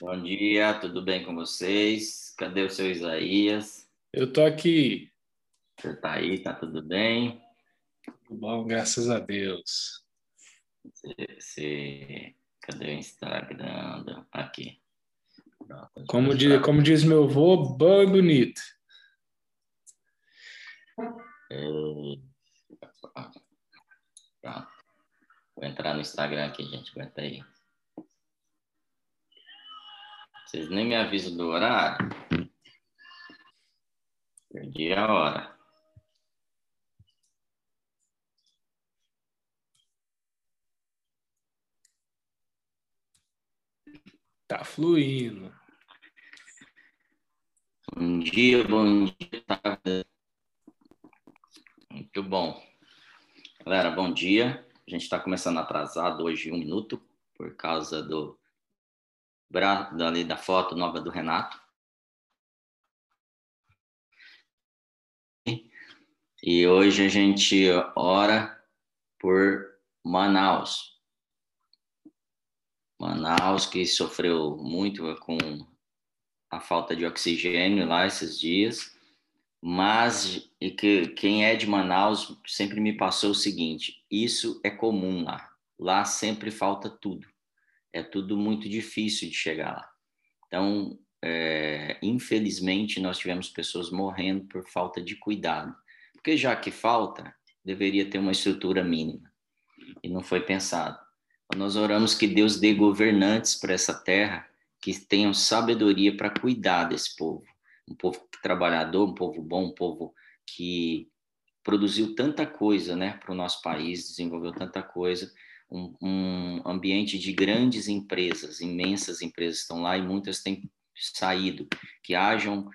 Bom dia, tudo bem com vocês? Cadê o seu Isaías? Eu tô aqui. Você tá aí, tá tudo bem? Tudo bom, graças a Deus. Você. Cadê o Instagram? Aqui. Pronto, como, diz, como diz meu avô, bom e bonito. É... Pronto. Vou entrar no Instagram aqui, gente. Aguenta aí. Vocês nem me avisam do horário. Perdi a hora. Tá fluindo. Bom dia, bom dia, tarde. Muito bom. Galera, bom dia. A gente está começando atrasado hoje um minuto por causa do ali da foto nova do Renato. E hoje a gente ora por Manaus. Manaus que sofreu muito com a falta de oxigênio lá esses dias, mas que quem é de Manaus sempre me passou o seguinte: isso é comum lá. Lá sempre falta tudo é tudo muito difícil de chegar lá. Então, é, infelizmente, nós tivemos pessoas morrendo por falta de cuidado. Porque já que falta, deveria ter uma estrutura mínima. E não foi pensado. Nós oramos que Deus dê governantes para essa terra que tenham sabedoria para cuidar desse povo. Um povo trabalhador, um povo bom, um povo que produziu tanta coisa né, para o nosso país, desenvolveu tanta coisa um, um ambiente de grandes empresas, imensas empresas estão lá e muitas têm saído, que hajam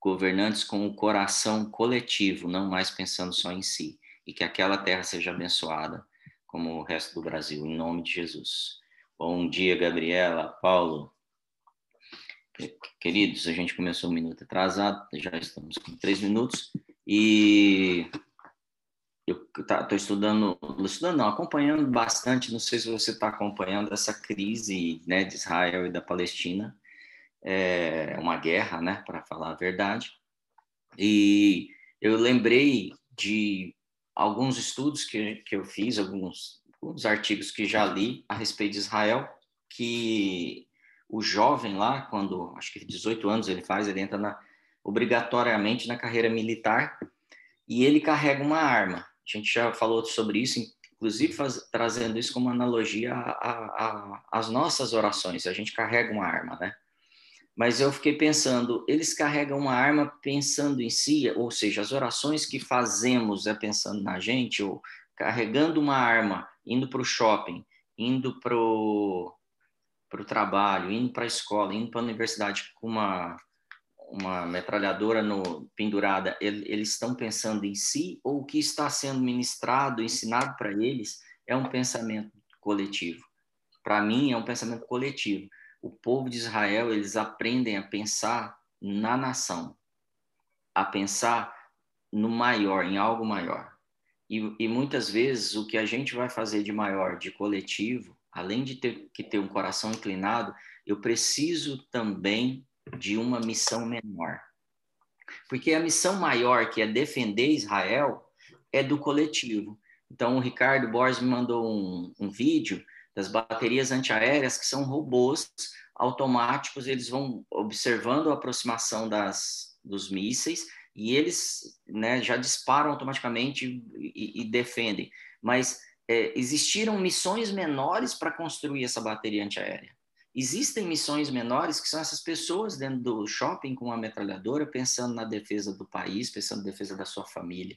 governantes com o coração coletivo, não mais pensando só em si, e que aquela terra seja abençoada como o resto do Brasil, em nome de Jesus. Bom dia, Gabriela, Paulo. Queridos, a gente começou um minuto atrasado, já estamos com três minutos, e eu estou estudando, estudando não, acompanhando bastante, não sei se você está acompanhando essa crise né, de Israel e da Palestina, é uma guerra, né, para falar a verdade, e eu lembrei de alguns estudos que, que eu fiz, alguns, alguns artigos que já li a respeito de Israel, que o jovem lá, quando acho que 18 anos ele faz, ele entra na, obrigatoriamente na carreira militar e ele carrega uma arma. A gente já falou sobre isso, inclusive faz, trazendo isso como analogia às nossas orações. A gente carrega uma arma, né? Mas eu fiquei pensando, eles carregam uma arma pensando em si, ou seja, as orações que fazemos é pensando na gente, ou carregando uma arma, indo para o shopping, indo para o trabalho, indo para a escola, indo para a universidade com uma uma metralhadora no, pendurada, eles estão pensando em si ou o que está sendo ministrado, ensinado para eles é um pensamento coletivo? Para mim, é um pensamento coletivo. O povo de Israel, eles aprendem a pensar na nação, a pensar no maior, em algo maior. E, e muitas vezes o que a gente vai fazer de maior, de coletivo, além de ter que ter um coração inclinado, eu preciso também de uma missão menor. Porque a missão maior, que é defender Israel, é do coletivo. Então, o Ricardo Borges me mandou um, um vídeo das baterias antiaéreas, que são robôs automáticos, eles vão observando a aproximação das, dos mísseis e eles né, já disparam automaticamente e, e defendem. Mas é, existiram missões menores para construir essa bateria antiaérea. Existem missões menores que são essas pessoas dentro do shopping com uma metralhadora pensando na defesa do país, pensando na defesa da sua família.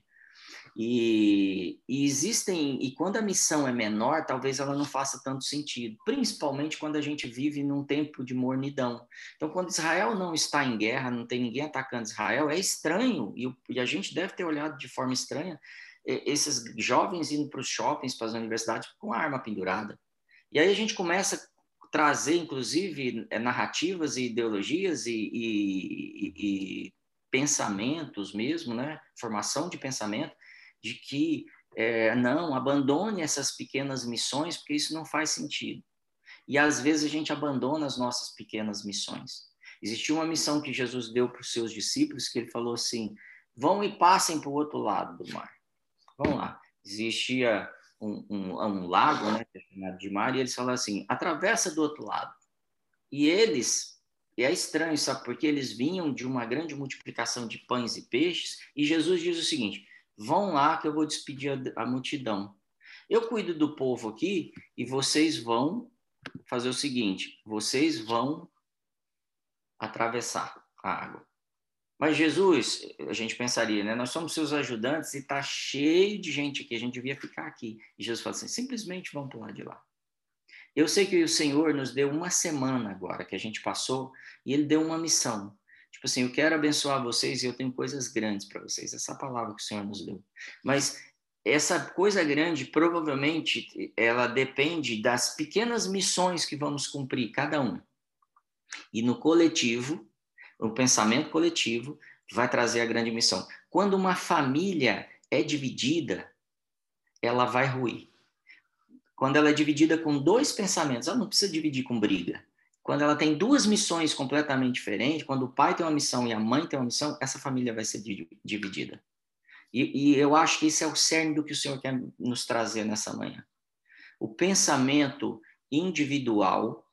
E, e, existem, e quando a missão é menor, talvez ela não faça tanto sentido, principalmente quando a gente vive num tempo de mornidão. Então, quando Israel não está em guerra, não tem ninguém atacando Israel, é estranho, e, e a gente deve ter olhado de forma estranha esses jovens indo para os shoppings, para as universidades com a arma pendurada. E aí a gente começa trazer, inclusive, é, narrativas e ideologias e, e, e, pensamentos mesmo, né? formação de pensamento, de que é, não, abandone essas pequenas missões, porque isso não faz sentido. E às vezes a gente abandona as nossas pequenas missões. Existiu uma missão que Jesus deu para os seus discípulos, que ele falou assim: vão e passem para o outro lado do mar. Vamos lá. Existia um, um, um lago, né, é de mar, e eles falaram assim: atravessa do outro lado. E eles, e é estranho, sabe, porque eles vinham de uma grande multiplicação de pães e peixes, e Jesus diz o seguinte: vão lá que eu vou despedir a, a multidão. Eu cuido do povo aqui e vocês vão fazer o seguinte: vocês vão atravessar a água. Mas Jesus, a gente pensaria, né? Nós somos seus ajudantes e está cheio de gente aqui, a gente devia ficar aqui. E Jesus fala assim: simplesmente vão para de lá. Eu sei que o Senhor nos deu uma semana agora que a gente passou e Ele deu uma missão. Tipo assim, eu quero abençoar vocês e eu tenho coisas grandes para vocês. Essa palavra que o Senhor nos deu. Mas essa coisa grande, provavelmente, ela depende das pequenas missões que vamos cumprir, cada um. E no coletivo, o pensamento coletivo vai trazer a grande missão. Quando uma família é dividida, ela vai ruir. Quando ela é dividida com dois pensamentos, ela não precisa dividir com briga. Quando ela tem duas missões completamente diferentes, quando o pai tem uma missão e a mãe tem uma missão, essa família vai ser dividida. E, e eu acho que esse é o cerne do que o Senhor quer nos trazer nessa manhã. O pensamento individual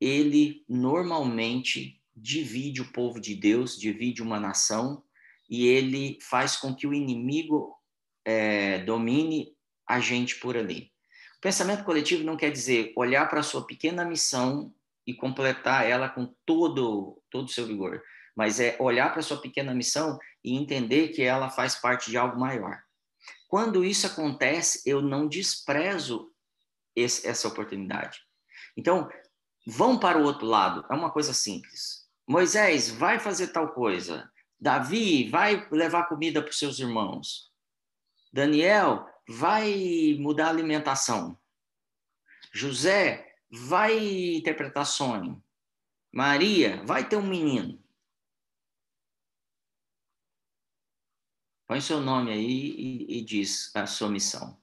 ele normalmente divide o povo de Deus, divide uma nação, e ele faz com que o inimigo é, domine a gente por ali. O pensamento coletivo não quer dizer olhar para a sua pequena missão e completar ela com todo todo o seu vigor, mas é olhar para a sua pequena missão e entender que ela faz parte de algo maior. Quando isso acontece, eu não desprezo esse, essa oportunidade. Então, vão para o outro lado. É uma coisa simples. Moisés, vai fazer tal coisa. Davi, vai levar comida para os seus irmãos. Daniel, vai mudar a alimentação. José, vai interpretar sonho. Maria, vai ter um menino. Põe seu nome aí e, e diz a sua missão.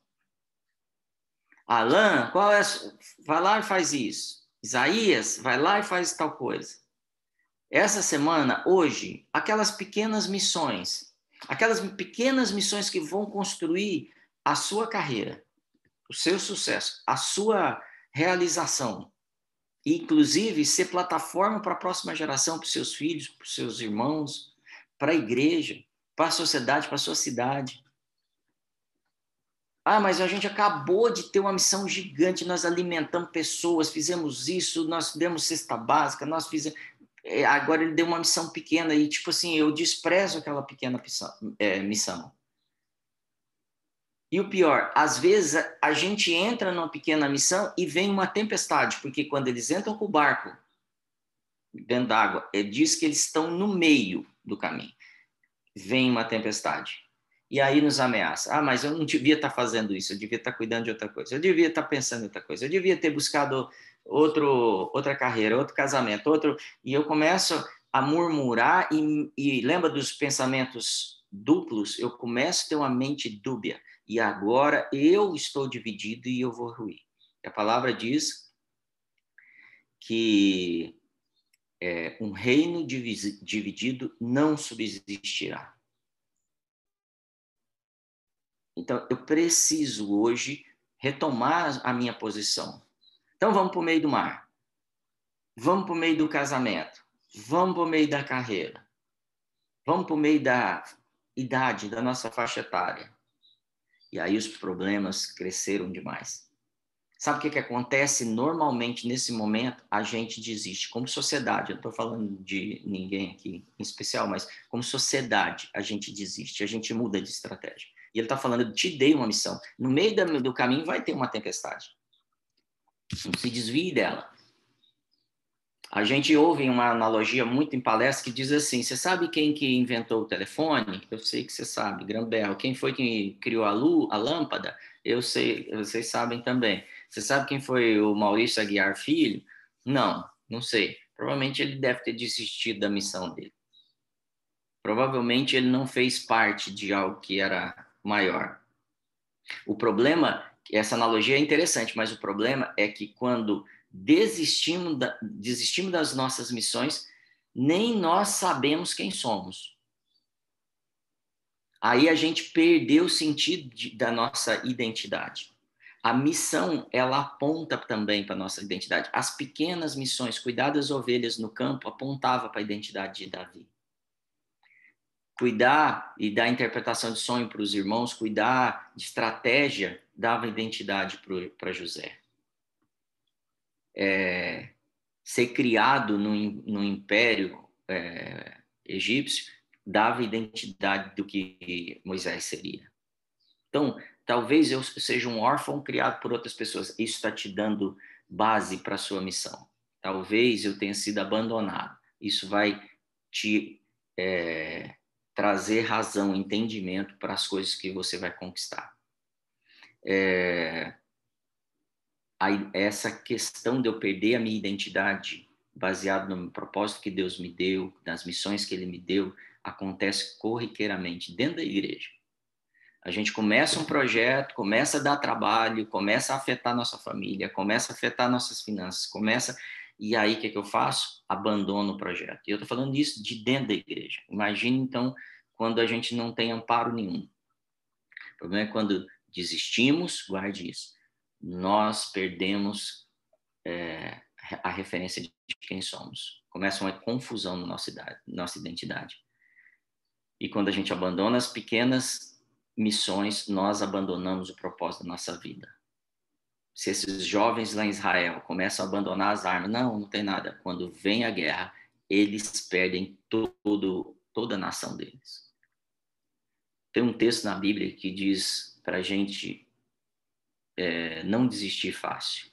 Alain, qual é? Vai lá e faz isso. Isaías, vai lá e faz tal coisa. Essa semana, hoje, aquelas pequenas missões, aquelas pequenas missões que vão construir a sua carreira, o seu sucesso, a sua realização, inclusive ser plataforma para a próxima geração, para os seus filhos, para os seus irmãos, para a igreja, para a sociedade, para a sua cidade. Ah, mas a gente acabou de ter uma missão gigante, nós alimentamos pessoas, fizemos isso, nós demos cesta básica, nós fizemos. É, agora ele deu uma missão pequena e, tipo assim, eu desprezo aquela pequena é, missão. E o pior, às vezes a gente entra numa pequena missão e vem uma tempestade, porque quando eles entram com o barco dentro d'água, ele diz que eles estão no meio do caminho. Vem uma tempestade e aí nos ameaça. Ah, mas eu não devia estar fazendo isso, eu devia estar cuidando de outra coisa, eu devia estar pensando em outra coisa, eu devia ter buscado outro, outra carreira, outro casamento, outro. E eu começo a murmurar e, e lembra dos pensamentos duplos? Eu começo a ter uma mente dúbia e agora eu estou dividido e eu vou ruir. A palavra diz que é, um reino dividido não subsistirá. Então, eu preciso hoje retomar a minha posição. Então, vamos para o meio do mar. Vamos para o meio do casamento. Vamos para o meio da carreira. Vamos para o meio da idade, da nossa faixa etária. E aí os problemas cresceram demais. Sabe o que, que acontece normalmente nesse momento? A gente desiste. Como sociedade, eu não estou falando de ninguém aqui em especial, mas como sociedade, a gente desiste, a gente muda de estratégia. E ele está falando, eu te dei uma missão. No meio do caminho vai ter uma tempestade. Não se desvie dela. A gente ouve uma analogia muito em palestra que diz assim: você sabe quem que inventou o telefone? Eu sei que você sabe, Grambel. Quem foi que criou a, luz, a lâmpada? Eu sei, vocês sabem também. Você sabe quem foi o Maurício Aguiar Filho? Não, não sei. Provavelmente ele deve ter desistido da missão dele. Provavelmente ele não fez parte de algo que era maior. O problema, essa analogia é interessante, mas o problema é que quando desistimos, da, desistimos das nossas missões, nem nós sabemos quem somos. Aí a gente perdeu o sentido de, da nossa identidade. A missão, ela aponta também para a nossa identidade. As pequenas missões, cuidar das ovelhas no campo, apontava para a identidade de Davi. Cuidar e dar interpretação de sonho para os irmãos, cuidar de estratégia, dava identidade para José. É, ser criado no, no império é, egípcio dava identidade do que Moisés seria. Então, talvez eu seja um órfão criado por outras pessoas. Isso está te dando base para a sua missão. Talvez eu tenha sido abandonado. Isso vai te é, trazer razão, entendimento para as coisas que você vai conquistar. É, essa questão de eu perder a minha identidade baseado no propósito que Deus me deu, nas missões que Ele me deu, acontece corriqueiramente dentro da igreja. A gente começa um projeto, começa a dar trabalho, começa a afetar nossa família, começa a afetar nossas finanças, começa. E aí, o que, é que eu faço? Abandono o projeto. E eu estou falando disso de dentro da igreja. Imagine, então, quando a gente não tem amparo nenhum. O problema é quando desistimos, guarde isso. Nós perdemos é, a referência de quem somos. Começa uma confusão na nossa, idade, nossa identidade. E quando a gente abandona as pequenas missões, nós abandonamos o propósito da nossa vida. Se esses jovens lá em Israel começam a abandonar as armas, não, não tem nada. Quando vem a guerra, eles perdem todo, toda a nação deles. Tem um texto na Bíblia que diz para a gente é, não desistir fácil.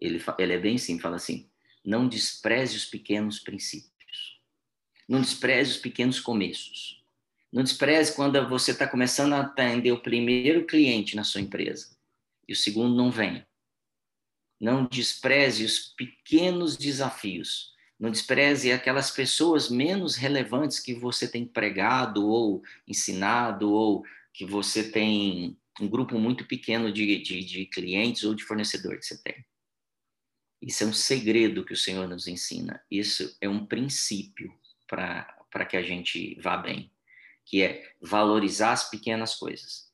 Ele, ele é bem simples, fala assim, não despreze os pequenos princípios. Não despreze os pequenos começos. Não despreze quando você está começando a atender o primeiro cliente na sua empresa e o segundo não vem. Não despreze os pequenos desafios. Não despreze aquelas pessoas menos relevantes que você tem pregado ou ensinado ou que você tem um grupo muito pequeno de, de, de clientes ou de fornecedores que você tem. Isso é um segredo que o Senhor nos ensina. Isso é um princípio para que a gente vá bem, que é valorizar as pequenas coisas.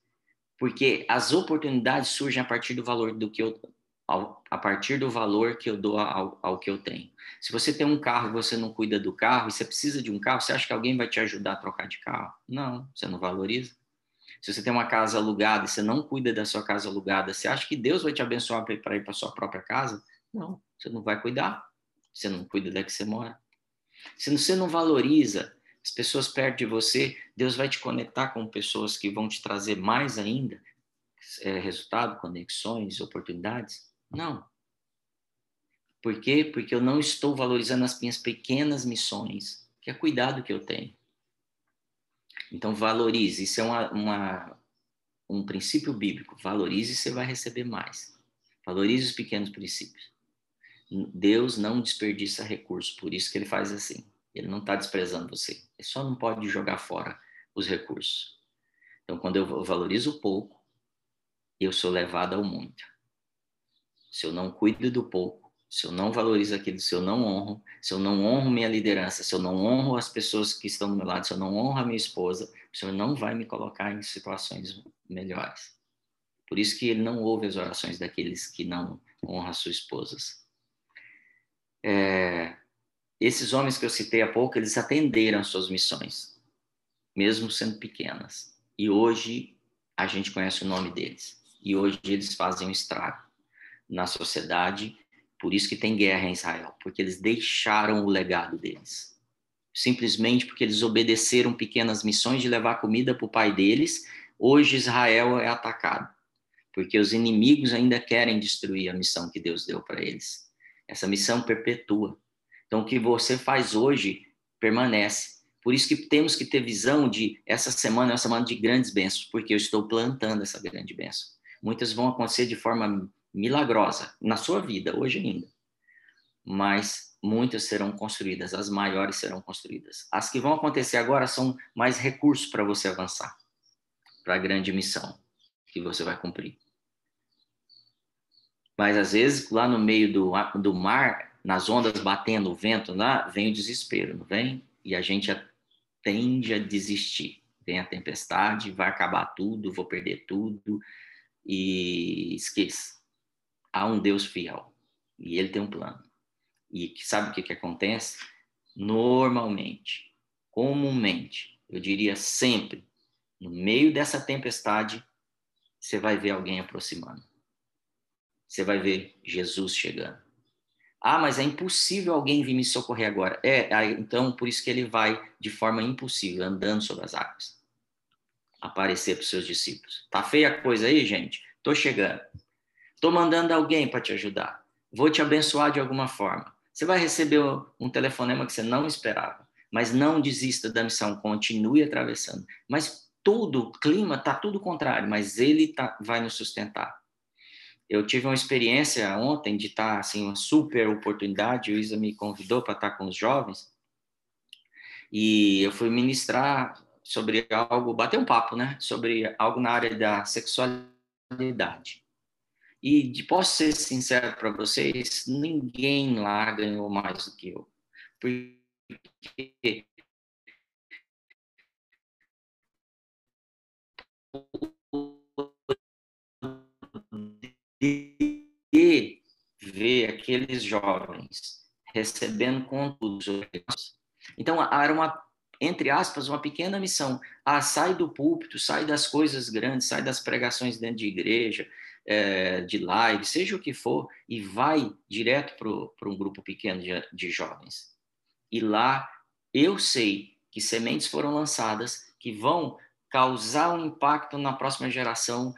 Porque as oportunidades surgem a partir do valor do que eu a partir do valor que eu dou ao, ao que eu tenho. Se você tem um carro e você não cuida do carro, e você precisa de um carro, você acha que alguém vai te ajudar a trocar de carro? Não, você não valoriza. Se você tem uma casa alugada e você não cuida da sua casa alugada, você acha que Deus vai te abençoar para ir para sua própria casa? Não, você não vai cuidar. Você não cuida da que você mora. Se você não valoriza as pessoas perto de você, Deus vai te conectar com pessoas que vão te trazer mais ainda é, resultado, conexões, oportunidades? Não. Por quê? Porque eu não estou valorizando as minhas pequenas missões, que é cuidado que eu tenho. Então, valorize. Isso é uma, uma, um princípio bíblico. Valorize e você vai receber mais. Valorize os pequenos princípios. Deus não desperdiça recursos, por isso que ele faz assim. Ele não está desprezando você. Ele só não pode jogar fora os recursos. Então, quando eu valorizo pouco, eu sou levado ao muito. Se eu não cuido do pouco, se eu não valorizo aquilo, se eu não honro, se eu não honro minha liderança, se eu não honro as pessoas que estão do meu lado, se eu não honro a minha esposa, o Senhor não vai me colocar em situações melhores. Por isso que ele não ouve as orações daqueles que não honram as suas esposas. É, esses homens que eu citei há pouco, eles atenderam suas missões, mesmo sendo pequenas. E hoje a gente conhece o nome deles. E hoje eles fazem um estrago na sociedade. Por isso que tem guerra em Israel, porque eles deixaram o legado deles. Simplesmente porque eles obedeceram pequenas missões de levar comida para o pai deles. Hoje Israel é atacado, porque os inimigos ainda querem destruir a missão que Deus deu para eles. Essa missão perpetua. Então, o que você faz hoje permanece. Por isso que temos que ter visão de essa semana é uma semana de grandes bênçãos, porque eu estou plantando essa grande bênção. Muitas vão acontecer de forma milagrosa na sua vida, hoje ainda. Mas muitas serão construídas, as maiores serão construídas. As que vão acontecer agora são mais recursos para você avançar para a grande missão que você vai cumprir. Mas às vezes lá no meio do, do mar, nas ondas batendo o vento lá, vem o desespero, não vem? E a gente tende a desistir. Vem a tempestade, vai acabar tudo, vou perder tudo e esqueça. Há um Deus fiel e ele tem um plano. E sabe o que, que acontece? Normalmente, comumente, eu diria sempre, no meio dessa tempestade, você vai ver alguém aproximando. Você vai ver Jesus chegando. Ah, mas é impossível alguém vir me socorrer agora. É, então por isso que ele vai de forma impossível, andando sobre as águas, aparecer para os seus discípulos. Tá feia a coisa aí, gente? Tô chegando. Tô mandando alguém para te ajudar. Vou te abençoar de alguma forma. Você vai receber um telefonema que você não esperava, mas não desista da missão, continue atravessando. Mas tudo, o clima tá tudo contrário, mas ele tá, vai nos sustentar. Eu tive uma experiência ontem de estar, assim, uma super oportunidade. O Isa me convidou para estar com os jovens. E eu fui ministrar sobre algo, bater um papo, né? Sobre algo na área da sexualidade. E de, posso ser sincero para vocês, ninguém lá ganhou mais do que eu. Porque e ver aqueles jovens recebendo conteúdos. Então, era uma, entre aspas, uma pequena missão. Ah, sai do púlpito, sai das coisas grandes, sai das pregações dentro de igreja, é, de live, seja o que for, e vai direto para um grupo pequeno de, de jovens. E lá eu sei que sementes foram lançadas que vão causar um impacto na próxima geração,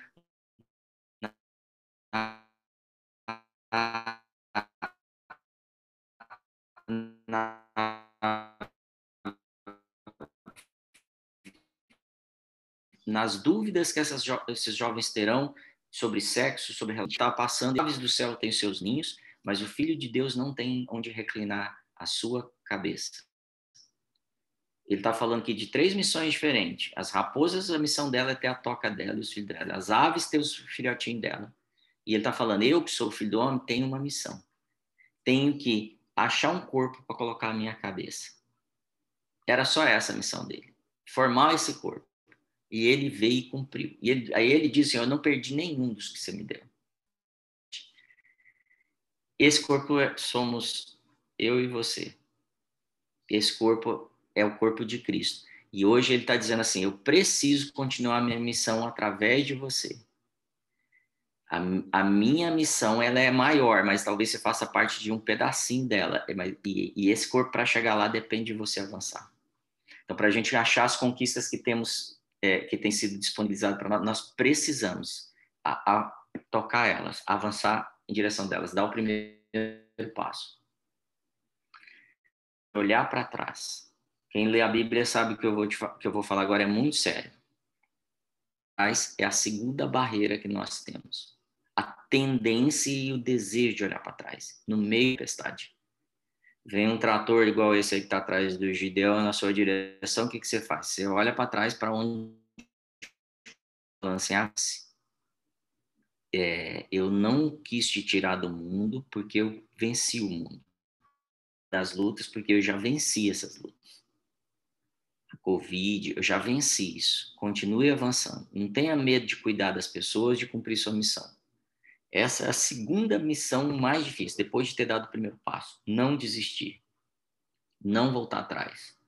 na, nas dúvidas que essas jo esses jovens terão sobre sexo, sobre relação, está passando, aves do céu têm seus ninhos, mas o Filho de Deus não tem onde reclinar a sua cabeça. Ele está falando aqui de três missões diferentes. As raposas, a missão dela é ter a toca dela e os filhos dela. As aves, ter os filhotinhos dela. E ele está falando, eu que sou filho do homem, tenho uma missão. Tenho que achar um corpo para colocar a minha cabeça. Era só essa a missão dele. Formar esse corpo. E ele veio e cumpriu. E ele, aí ele disse, assim, eu não perdi nenhum dos que você me deu. Esse corpo é, somos eu e você. Esse corpo é o corpo de Cristo. E hoje ele está dizendo assim: eu preciso continuar a minha missão através de você. A, a, minha missão ela é maior, mas talvez você faça parte de um pedacinho dela. E, e esse corpo para chegar lá depende de você avançar. Então, para a gente achar as conquistas que temos, é, que tem sido disponibilizadas para nós, nós precisamos a, a tocar elas, avançar em direção delas, dar o primeiro passo, olhar para trás. Quem lê a Bíblia sabe que eu vou te, que eu vou falar agora é muito sério. Mas é a segunda barreira que nós temos a tendência e o desejo de olhar para trás, no meio da tempestade. Vem um trator igual esse aí que está atrás do Gideão na sua direção, o que, que você faz? Você olha para trás para onde lance assim, é, eu não quis te tirar do mundo porque eu venci o mundo das lutas, porque eu já venci essas lutas. A Covid, eu já venci isso. Continue avançando. Não tenha medo de cuidar das pessoas, de cumprir sua missão. Essa é a segunda missão mais difícil, depois de ter dado o primeiro passo. Não desistir. Não voltar atrás.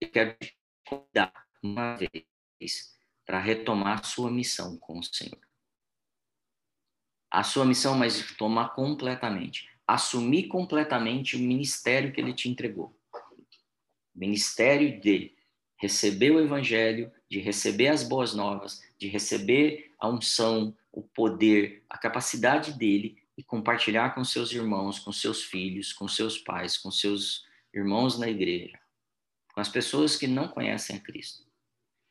Eu quero te convidar uma vez para retomar sua missão com o Senhor. A sua missão, mas tomar completamente. Assumir completamente o ministério que ele te entregou. Ministério de receber o evangelho, de receber as boas novas, de receber a unção, o poder, a capacidade dele e compartilhar com seus irmãos, com seus filhos, com seus pais, com seus irmãos na igreja, com as pessoas que não conhecem a Cristo.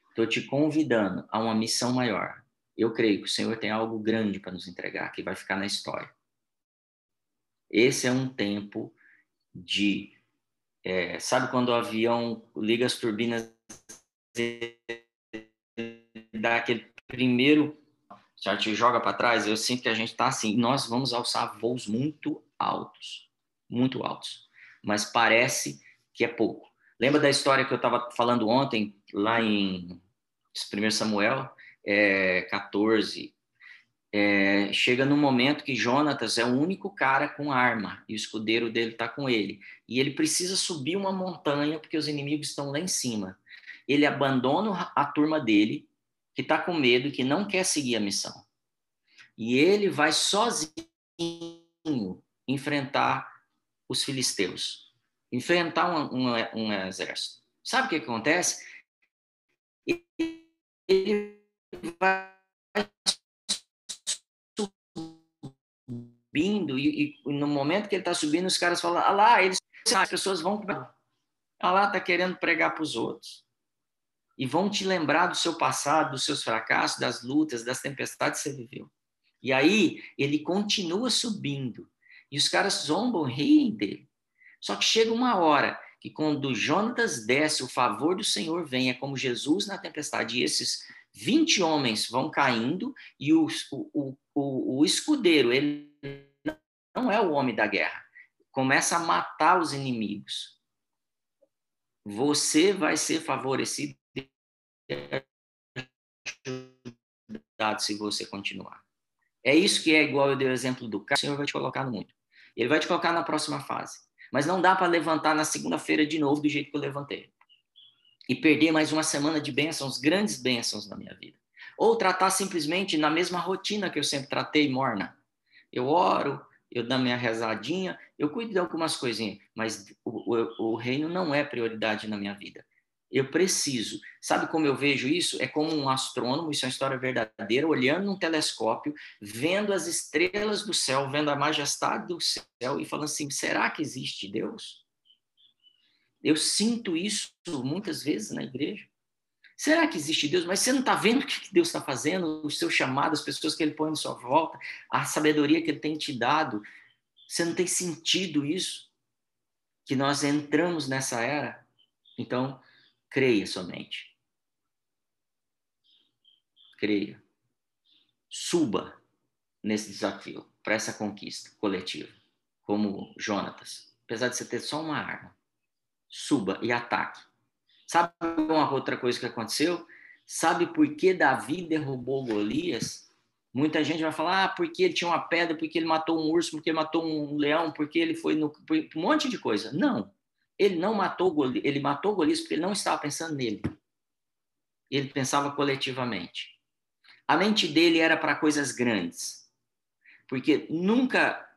Estou te convidando a uma missão maior. Eu creio que o Senhor tem algo grande para nos entregar, que vai ficar na história. Esse é um tempo de. É, sabe quando o avião liga as turbinas e dá aquele primeiro já te joga para trás, eu sinto que a gente está assim, nós vamos alçar voos muito altos, muito altos, mas parece que é pouco. Lembra da história que eu estava falando ontem, lá em 1 Samuel é, 14? É, chega no momento que Jonatas é o único cara com arma e o escudeiro dele está com ele. E ele precisa subir uma montanha porque os inimigos estão lá em cima. Ele abandona a turma dele que está com medo e que não quer seguir a missão. E ele vai sozinho enfrentar os filisteus, enfrentar um, um, um exército. Sabe o que acontece? Ele vai subindo e, e, no momento que ele está subindo, os caras falam: ah lá, eles, as pessoas vão. Ah lá, está querendo pregar para os outros e vão te lembrar do seu passado, dos seus fracassos, das lutas, das tempestades que você viveu. E aí ele continua subindo e os caras zombam, riem dele. Só que chega uma hora que quando Jonatas desce, o favor do Senhor vem, é como Jesus na tempestade, e esses 20 homens vão caindo e o, o, o, o escudeiro, ele não é o homem da guerra, começa a matar os inimigos. Você vai ser favorecido se você continuar. É isso que é igual eu dei o exemplo do carro, o Senhor vai te colocar no mundo. Ele vai te colocar na próxima fase. Mas não dá para levantar na segunda-feira de novo do jeito que eu levantei. E perder mais uma semana de bênçãos, grandes bênçãos na minha vida. Ou tratar simplesmente na mesma rotina que eu sempre tratei, morna. Eu oro, eu dou minha rezadinha, eu cuido de algumas coisinhas, mas o, o, o reino não é prioridade na minha vida. Eu preciso. Sabe como eu vejo isso? É como um astrônomo, isso é uma história verdadeira, olhando num telescópio, vendo as estrelas do céu, vendo a majestade do céu e falando assim: será que existe Deus? Eu sinto isso muitas vezes na igreja. Será que existe Deus? Mas você não está vendo o que Deus está fazendo, os seus chamados, as pessoas que Ele põe em sua volta, a sabedoria que Ele tem te dado? Você não tem sentido isso? Que nós entramos nessa era? Então, Creia somente. Creia. Suba nesse desafio, para essa conquista coletiva, como Jonatas. Apesar de você ter só uma arma, suba e ataque. Sabe uma outra coisa que aconteceu? Sabe por que Davi derrubou Golias? Muita gente vai falar, ah, porque ele tinha uma pedra, porque ele matou um urso, porque ele matou um leão, porque ele foi no. um monte de coisa. Não. Ele não matou ele matou Golias porque ele não estava pensando nele. Ele pensava coletivamente. A mente dele era para coisas grandes. Porque nunca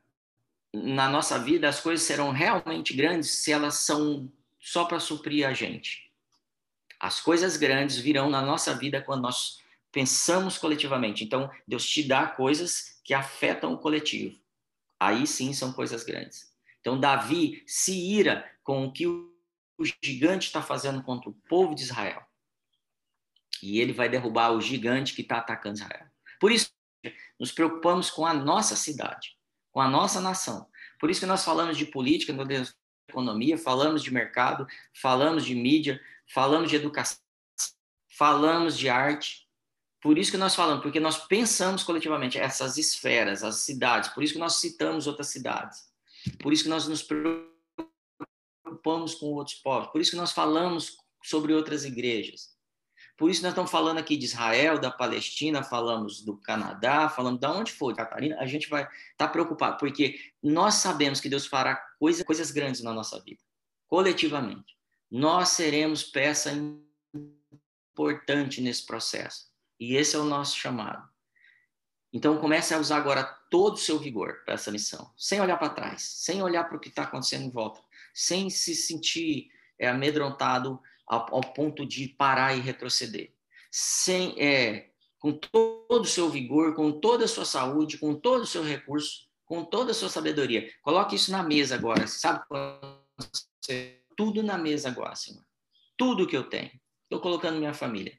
na nossa vida as coisas serão realmente grandes se elas são só para suprir a gente. As coisas grandes virão na nossa vida quando nós pensamos coletivamente. Então, Deus te dá coisas que afetam o coletivo. Aí sim são coisas grandes. Então, Davi se ira com o que o gigante está fazendo contra o povo de Israel. E ele vai derrubar o gigante que está atacando Israel. Por isso, nos preocupamos com a nossa cidade, com a nossa nação. Por isso que nós falamos de política, de economia, falamos de mercado, falamos de mídia, falamos de educação, falamos de arte. Por isso que nós falamos, porque nós pensamos coletivamente essas esferas, as cidades. Por isso que nós citamos outras cidades. Por isso que nós nos preocupamos com outros povos, por isso que nós falamos sobre outras igrejas. Por isso nós estamos falando aqui de Israel, da Palestina, falamos do Canadá, falamos de onde for, Catarina, a gente vai estar tá preocupado, porque nós sabemos que Deus fará coisa, coisas grandes na nossa vida, coletivamente. Nós seremos peça importante nesse processo. E esse é o nosso chamado. Então comece a usar agora todo o seu vigor para essa missão, sem olhar para trás, sem olhar para o que está acontecendo em volta sem se sentir é, amedrontado ao, ao, ponto de parar e retroceder. Sem, é, com todo o seu vigor, com toda a sua saúde, com todo o seu recurso, com toda a sua sabedoria. Coloque isso na mesa agora, sabe? Tudo na mesa agora, Senhor. Tudo que eu tenho. Estou colocando minha família.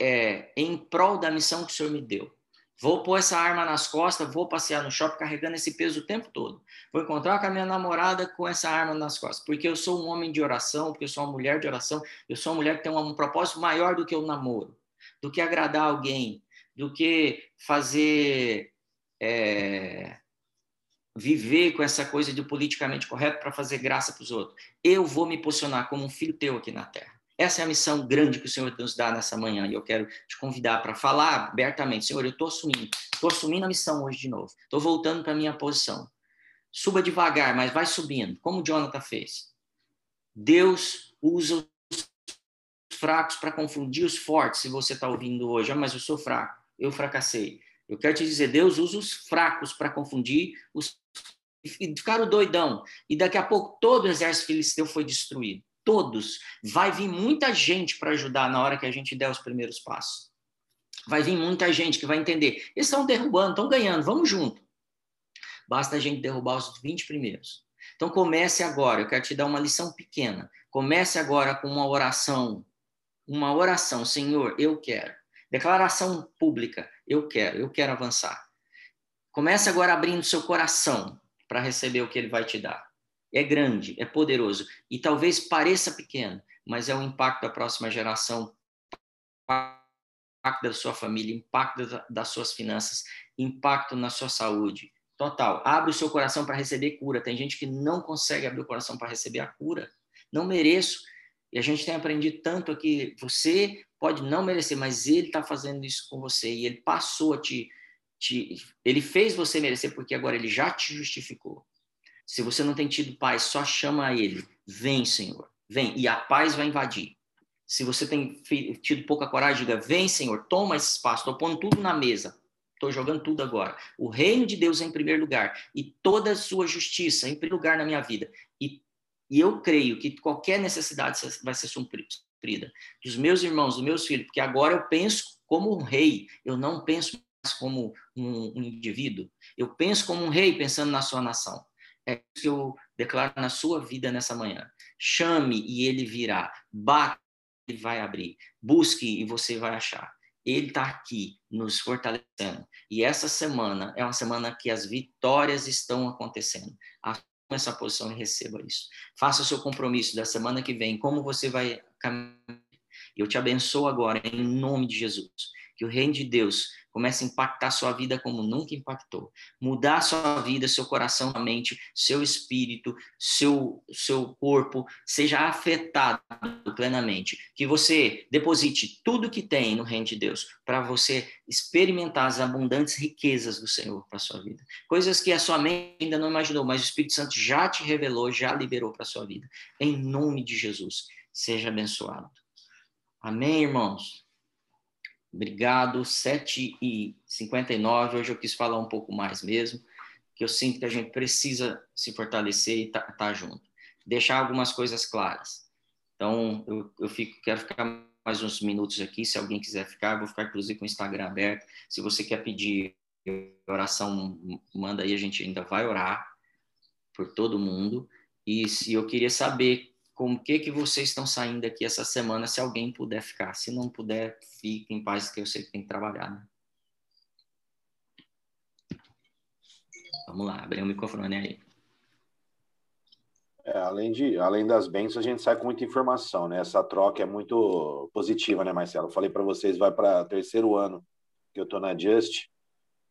É, em prol da missão que o Senhor me deu. Vou pôr essa arma nas costas, vou passear no shopping carregando esse peso o tempo todo. Vou encontrar com a minha namorada com essa arma nas costas, porque eu sou um homem de oração, porque eu sou uma mulher de oração, eu sou uma mulher que tem um propósito maior do que o namoro, do que agradar alguém, do que fazer é, viver com essa coisa de politicamente correto para fazer graça para os outros. Eu vou me posicionar como um filho teu aqui na terra. Essa é a missão grande que o Senhor nos dá nessa manhã e eu quero te convidar para falar abertamente. Senhor, eu estou assumindo, estou assumindo a missão hoje de novo. Estou voltando para a minha posição. Suba devagar, mas vai subindo, como o Jonathan fez. Deus usa os fracos para confundir os fortes, se você está ouvindo hoje. Ah, mas eu sou fraco, eu fracassei. Eu quero te dizer, Deus usa os fracos para confundir os e ficaram doidão. E daqui a pouco todo o exército filisteu foi destruído todos. Vai vir muita gente para ajudar na hora que a gente der os primeiros passos. Vai vir muita gente que vai entender. Eles estão derrubando, estão ganhando, vamos junto. Basta a gente derrubar os 20 primeiros. Então comece agora, eu quero te dar uma lição pequena. Comece agora com uma oração. Uma oração, Senhor, eu quero. Declaração pública, eu quero, eu quero avançar. Comece agora abrindo seu coração para receber o que ele vai te dar é grande, é poderoso e talvez pareça pequeno, mas é o impacto da próxima geração, impacto da sua família, impacto das suas finanças, impacto na sua saúde. Total. Abre o seu coração para receber cura. Tem gente que não consegue abrir o coração para receber a cura. Não mereço. E a gente tem aprendido tanto aqui. Você pode não merecer, mas ele está fazendo isso com você e ele passou a te, te. Ele fez você merecer porque agora ele já te justificou. Se você não tem tido paz, só chama a Ele. Vem, Senhor, vem. E a paz vai invadir. Se você tem tido pouca coragem, diga: Vem, Senhor, toma esse espaço. Estou pondo tudo na mesa. Estou jogando tudo agora. O reino de Deus é em primeiro lugar. E toda a sua justiça em primeiro lugar na minha vida. E, e eu creio que qualquer necessidade vai ser suprida. Dos meus irmãos, dos meus filhos. Porque agora eu penso como um rei. Eu não penso mais como um, um indivíduo. Eu penso como um rei pensando na sua nação. É isso que eu declaro na sua vida nessa manhã. Chame e ele virá. Bate e vai abrir. Busque e você vai achar. Ele está aqui nos fortalecendo. E essa semana é uma semana que as vitórias estão acontecendo. Assuma essa posição e receba isso. Faça o seu compromisso da semana que vem. Como você vai caminhar? Eu te abençoo agora, em nome de Jesus. Que o reino de Deus comece a impactar sua vida como nunca impactou. Mudar sua vida, seu coração, sua mente, seu espírito, seu, seu corpo seja afetado plenamente. Que você deposite tudo que tem no reino de Deus para você experimentar as abundantes riquezas do Senhor para sua vida. Coisas que a sua mente ainda não imaginou, mas o Espírito Santo já te revelou, já liberou para sua vida. Em nome de Jesus, seja abençoado. Amém, irmãos. Obrigado. 7 e 59 Hoje eu quis falar um pouco mais mesmo, que eu sinto que a gente precisa se fortalecer e estar tá, tá junto. Deixar algumas coisas claras. Então, eu, eu fico, quero ficar mais uns minutos aqui. Se alguém quiser ficar, vou ficar inclusive com o Instagram aberto. Se você quer pedir oração, manda aí, a gente ainda vai orar por todo mundo. E se eu queria saber com o que que vocês estão saindo aqui essa semana, se alguém puder ficar. Se não puder, fique em paz, que eu sei que tem que trabalhar, né? Vamos lá, abrir o microfone aí. É, além, de, além das bênçãos, a gente sai com muita informação, né? Essa troca é muito positiva, né, Marcelo? Eu falei para vocês, vai para terceiro ano que eu estou na Just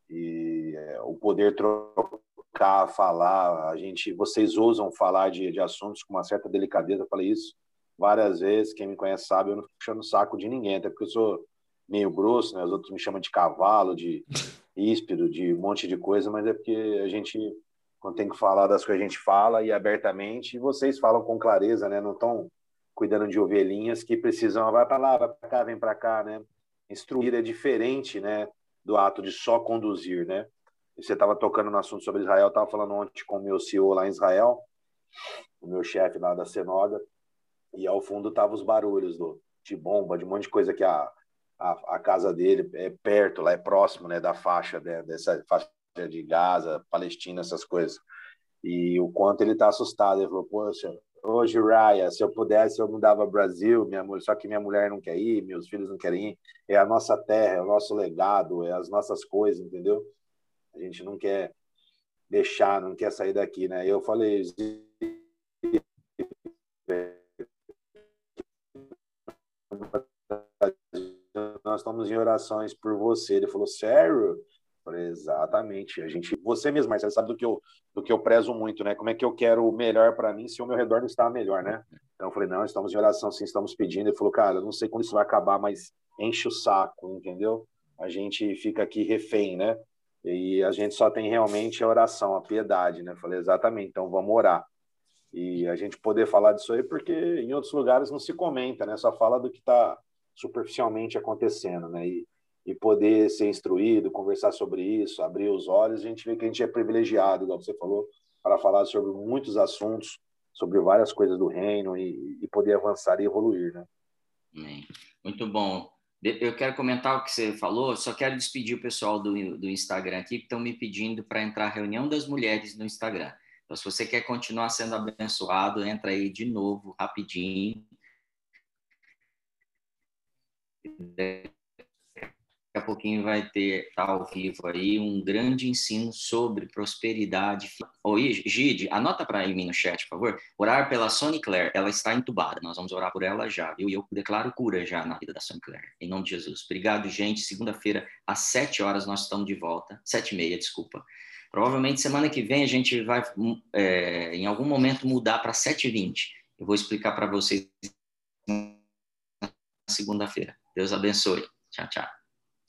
e é, o poder trocar tocar, falar, a gente, vocês usam falar de, de assuntos com uma certa delicadeza, eu falei isso várias vezes, quem me conhece sabe, eu não fico puxando o saco de ninguém, até porque eu sou meio grosso, né, os outros me chamam de cavalo, de íspido, de um monte de coisa, mas é porque a gente, quando tem que falar das coisas, a gente fala e abertamente, e vocês falam com clareza, né, não estão cuidando de ovelhinhas que precisam, vai para lá, vai para cá, vem para cá, né, instruir é diferente, né, do ato de só conduzir, né, você estava tocando no assunto sobre Israel, estava falando ontem com o meu CEO lá em Israel, o meu chefe lá da Senoga, e ao fundo estavam os barulhos do, de bomba, de um monte de coisa que a, a, a, casa dele é perto, lá é próximo né, da faixa, né, dessa faixa de Gaza, Palestina, essas coisas. E o quanto ele está assustado. Ele falou, poxa, hoje, Raya, se eu pudesse, eu mudava Brasil, minha mulher, só que minha mulher não quer ir, meus filhos não querem ir. É a nossa terra, é o nosso legado, é as nossas coisas, entendeu? A gente não quer deixar, não quer sair daqui, né? Eu falei nós estamos em orações por você. Ele falou, sério? exatamente. A gente, você mesmo, Marcelo, sabe do que eu, do que eu prezo muito, né? Como é que eu quero o melhor para mim se o meu redor não está melhor, né? Então eu falei, não, estamos em oração, sim, estamos pedindo. Ele falou, cara, eu não sei quando isso vai acabar, mas enche o saco, entendeu? A gente fica aqui refém, né? E a gente só tem realmente a oração, a piedade, né? Eu falei, exatamente, então vamos orar. E a gente poder falar disso aí, porque em outros lugares não se comenta, né? Só fala do que está superficialmente acontecendo, né? E, e poder ser instruído, conversar sobre isso, abrir os olhos, a gente vê que a gente é privilegiado, igual você falou, para falar sobre muitos assuntos, sobre várias coisas do reino e, e poder avançar e evoluir, né? Muito bom. Eu quero comentar o que você falou, só quero despedir o pessoal do, do Instagram aqui, que estão me pedindo para entrar a reunião das mulheres no Instagram. Então, se você quer continuar sendo abençoado, entra aí de novo, rapidinho a pouquinho vai ter, tá ao vivo aí, um grande ensino sobre prosperidade. Oi, Gide, anota para mim no chat, por favor. Orar pela Sony Claire, ela está entubada. Nós vamos orar por ela já, viu? E eu declaro cura já na vida da Sony Claire, em nome de Jesus. Obrigado, gente. Segunda-feira, às sete horas, nós estamos de volta. Sete e meia, desculpa. Provavelmente semana que vem a gente vai, é, em algum momento, mudar para sete e vinte. Eu vou explicar para vocês na segunda-feira. Deus abençoe. Tchau, tchau.